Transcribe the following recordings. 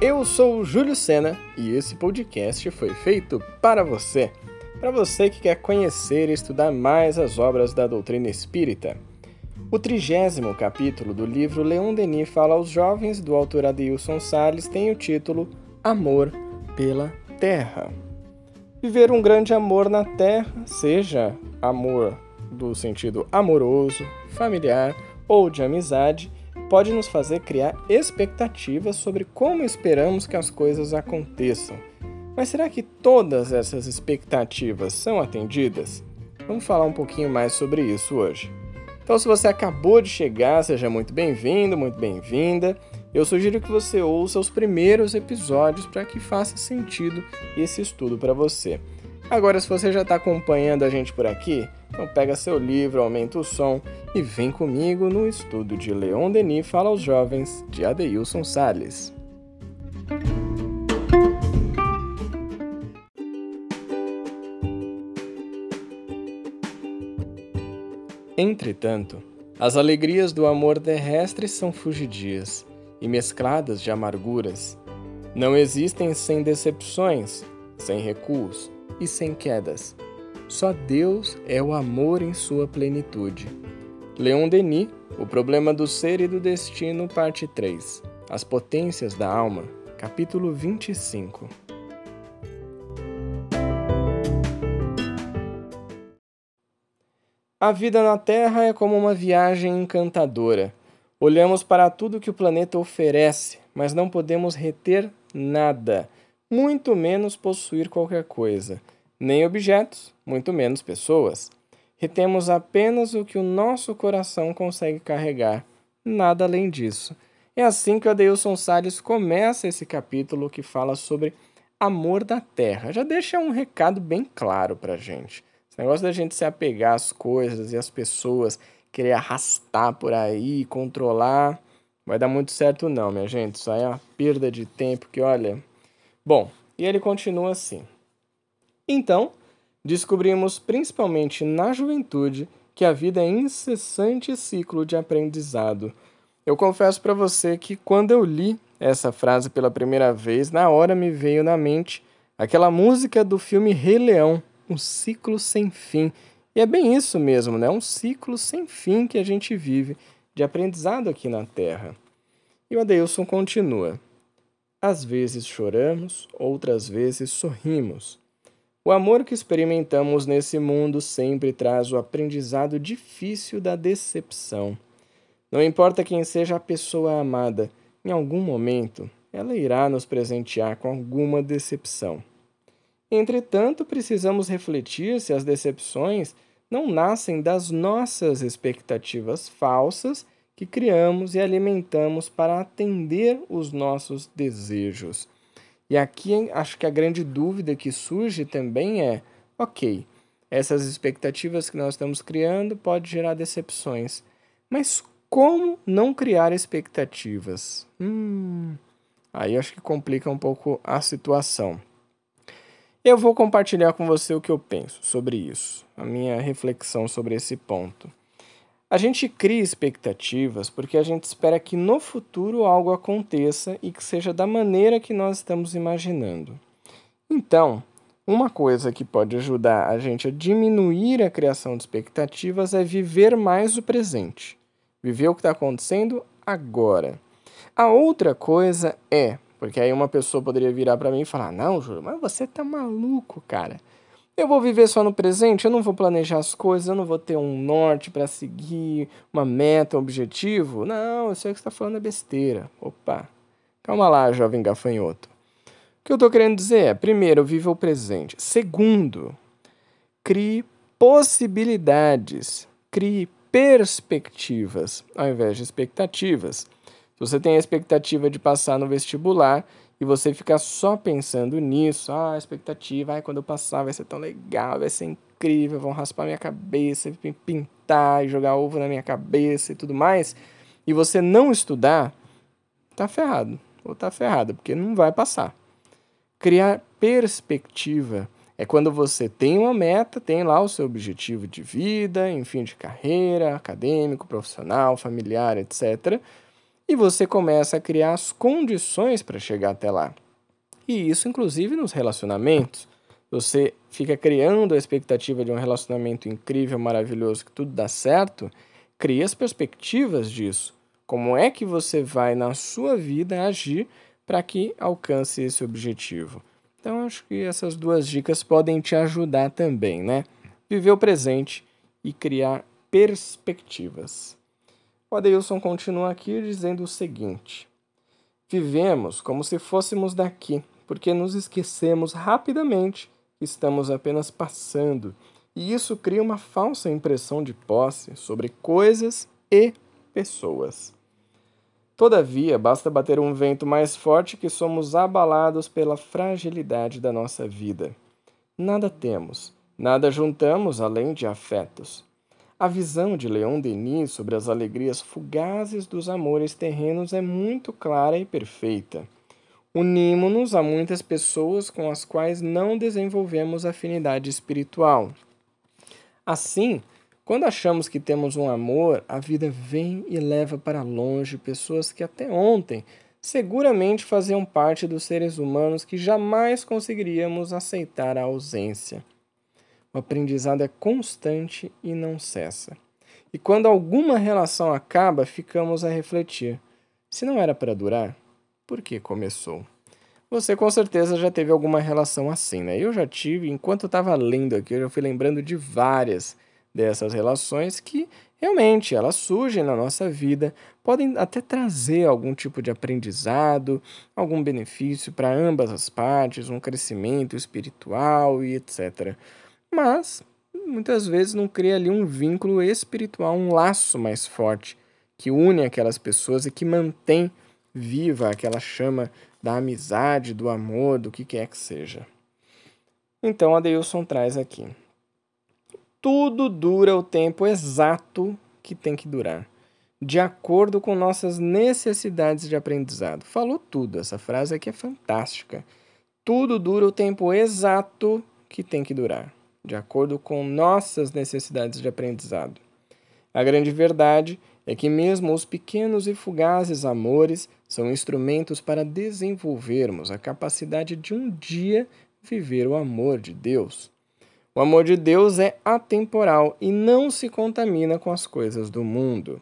Eu sou o Júlio Sena e esse podcast foi feito para você. Para você que quer conhecer e estudar mais as obras da doutrina espírita. O trigésimo capítulo do livro Leon Denis fala aos jovens do autor Adeilson Salles tem o título Amor pela Terra. Viver um grande amor na Terra, seja amor do sentido amoroso, familiar ou de amizade, pode nos fazer criar expectativas sobre como esperamos que as coisas aconteçam. Mas será que todas essas expectativas são atendidas? Vamos falar um pouquinho mais sobre isso hoje. Então, se você acabou de chegar, seja muito bem-vindo, muito bem-vinda. Eu sugiro que você ouça os primeiros episódios para que faça sentido esse estudo para você. Agora, se você já está acompanhando a gente por aqui, então pega seu livro, aumenta o som e vem comigo no estudo de Leon Denis Fala aos Jovens, de Adeilson Salles. Entretanto, as alegrias do amor terrestre são fugidias e mescladas de amarguras. Não existem sem decepções, sem recuos e sem quedas só Deus é o amor em sua plenitude. Leon Denis, O Problema do Ser e do Destino, parte 3. As Potências da Alma, capítulo 25. A vida na Terra é como uma viagem encantadora. Olhamos para tudo que o planeta oferece, mas não podemos reter nada, muito menos possuir qualquer coisa nem objetos, muito menos pessoas. Retemos apenas o que o nosso coração consegue carregar, nada além disso. É assim que o Adeilson Salles começa esse capítulo que fala sobre amor da terra. Já deixa um recado bem claro pra gente. Esse negócio da gente se apegar às coisas e às pessoas, querer arrastar por aí, controlar, vai dar muito certo não, minha gente. Isso aí é uma perda de tempo que, olha... Bom, e ele continua assim. Então, descobrimos principalmente na juventude que a vida é incessante ciclo de aprendizado. Eu confesso para você que quando eu li essa frase pela primeira vez, na hora me veio na mente aquela música do filme Rei Leão, um ciclo sem fim. E é bem isso mesmo, né? Um ciclo sem fim que a gente vive de aprendizado aqui na Terra. E o Adeilson continua. Às vezes choramos, outras vezes sorrimos. O amor que experimentamos nesse mundo sempre traz o aprendizado difícil da decepção. Não importa quem seja a pessoa amada, em algum momento ela irá nos presentear com alguma decepção. Entretanto, precisamos refletir se as decepções não nascem das nossas expectativas falsas que criamos e alimentamos para atender os nossos desejos. E aqui acho que a grande dúvida que surge também é: ok, essas expectativas que nós estamos criando pode gerar decepções, mas como não criar expectativas? Hum, aí acho que complica um pouco a situação. Eu vou compartilhar com você o que eu penso sobre isso, a minha reflexão sobre esse ponto. A gente cria expectativas porque a gente espera que no futuro algo aconteça e que seja da maneira que nós estamos imaginando. Então, uma coisa que pode ajudar a gente a diminuir a criação de expectativas é viver mais o presente. Viver o que está acontecendo agora. A outra coisa é, porque aí uma pessoa poderia virar para mim e falar: Não, Júlio, mas você tá maluco, cara. Eu vou viver só no presente, eu não vou planejar as coisas, eu não vou ter um norte para seguir, uma meta, um objetivo. Não, eu sei que você está falando é besteira. Opa, calma lá, jovem gafanhoto. O que eu estou querendo dizer é, primeiro, viva o presente. Segundo, crie possibilidades, crie perspectivas ao invés de expectativas. Se você tem a expectativa de passar no vestibular, e você ficar só pensando nisso, ah, a expectativa, ah, quando eu passar vai ser tão legal, vai ser incrível, vão raspar minha cabeça, pintar e jogar ovo na minha cabeça e tudo mais, e você não estudar, tá ferrado, ou tá ferrada, porque não vai passar. Criar perspectiva é quando você tem uma meta, tem lá o seu objetivo de vida, enfim, de carreira, acadêmico, profissional, familiar, etc., e você começa a criar as condições para chegar até lá. E isso, inclusive, nos relacionamentos. Você fica criando a expectativa de um relacionamento incrível, maravilhoso, que tudo dá certo, cria as perspectivas disso. Como é que você vai na sua vida agir para que alcance esse objetivo? Então, acho que essas duas dicas podem te ajudar também, né? Viver o presente e criar perspectivas. O Adeilson continua aqui dizendo o seguinte: Vivemos como se fôssemos daqui, porque nos esquecemos rapidamente que estamos apenas passando, e isso cria uma falsa impressão de posse sobre coisas e pessoas. Todavia, basta bater um vento mais forte que somos abalados pela fragilidade da nossa vida. Nada temos, nada juntamos além de afetos. A visão de Leon Denis sobre as alegrias fugazes dos amores terrenos é muito clara e perfeita. Unimos-nos a muitas pessoas com as quais não desenvolvemos afinidade espiritual. Assim, quando achamos que temos um amor, a vida vem e leva para longe pessoas que até ontem seguramente faziam parte dos seres humanos que jamais conseguiríamos aceitar a ausência. O aprendizado é constante e não cessa. E quando alguma relação acaba, ficamos a refletir: se não era para durar, por que começou. Você com certeza já teve alguma relação assim, né? Eu já tive, enquanto eu estava lendo aqui, eu já fui lembrando de várias dessas relações que realmente elas surgem na nossa vida, podem até trazer algum tipo de aprendizado, algum benefício para ambas as partes, um crescimento espiritual e etc. Mas muitas vezes não cria ali um vínculo espiritual, um laço mais forte que une aquelas pessoas e que mantém viva aquela chama da amizade, do amor, do que quer que seja. Então a Deilson traz aqui. Tudo dura o tempo exato que tem que durar, de acordo com nossas necessidades de aprendizado. Falou tudo, essa frase aqui é fantástica. Tudo dura o tempo exato que tem que durar, de acordo com nossas necessidades de aprendizado. A grande verdade é que mesmo os pequenos e fugazes amores são instrumentos para desenvolvermos a capacidade de um dia viver o amor de Deus. O amor de Deus é atemporal e não se contamina com as coisas do mundo.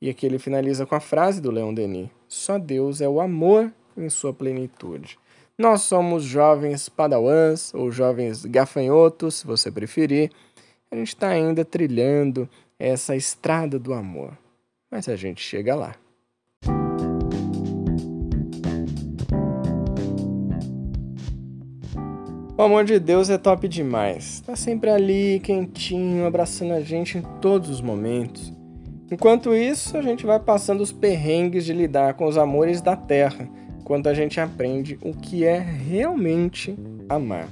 E aqui ele finaliza com a frase do Leon Denis: Só Deus é o amor em sua plenitude. Nós somos jovens padawans ou jovens gafanhotos, se você preferir. A gente está ainda trilhando essa estrada do amor. Mas a gente chega lá. O amor de Deus é top demais. Tá sempre ali, quentinho, abraçando a gente em todos os momentos. Enquanto isso, a gente vai passando os perrengues de lidar com os amores da terra, enquanto a gente aprende o que é realmente amar.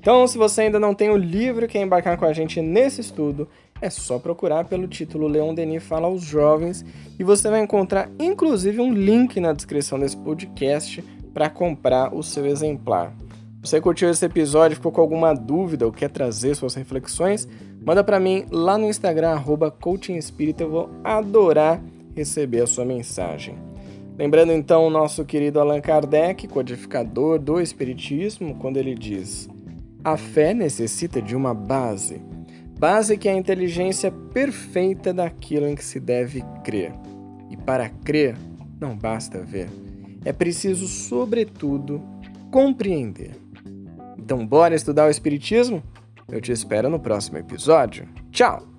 Então, se você ainda não tem o livro e quer embarcar com a gente nesse estudo, é só procurar pelo título Leon Denis Fala aos Jovens e você vai encontrar inclusive um link na descrição desse podcast para comprar o seu exemplar. Você curtiu esse episódio, ficou com alguma dúvida ou quer trazer suas reflexões? Manda para mim lá no Instagram, arroba eu vou adorar receber a sua mensagem. Lembrando então o nosso querido Allan Kardec, codificador do Espiritismo, quando ele diz: A fé necessita de uma base base que é a inteligência perfeita daquilo em que se deve crer. E para crer, não basta ver. É preciso, sobretudo, compreender. Então, bora estudar o Espiritismo? Eu te espero no próximo episódio. Tchau!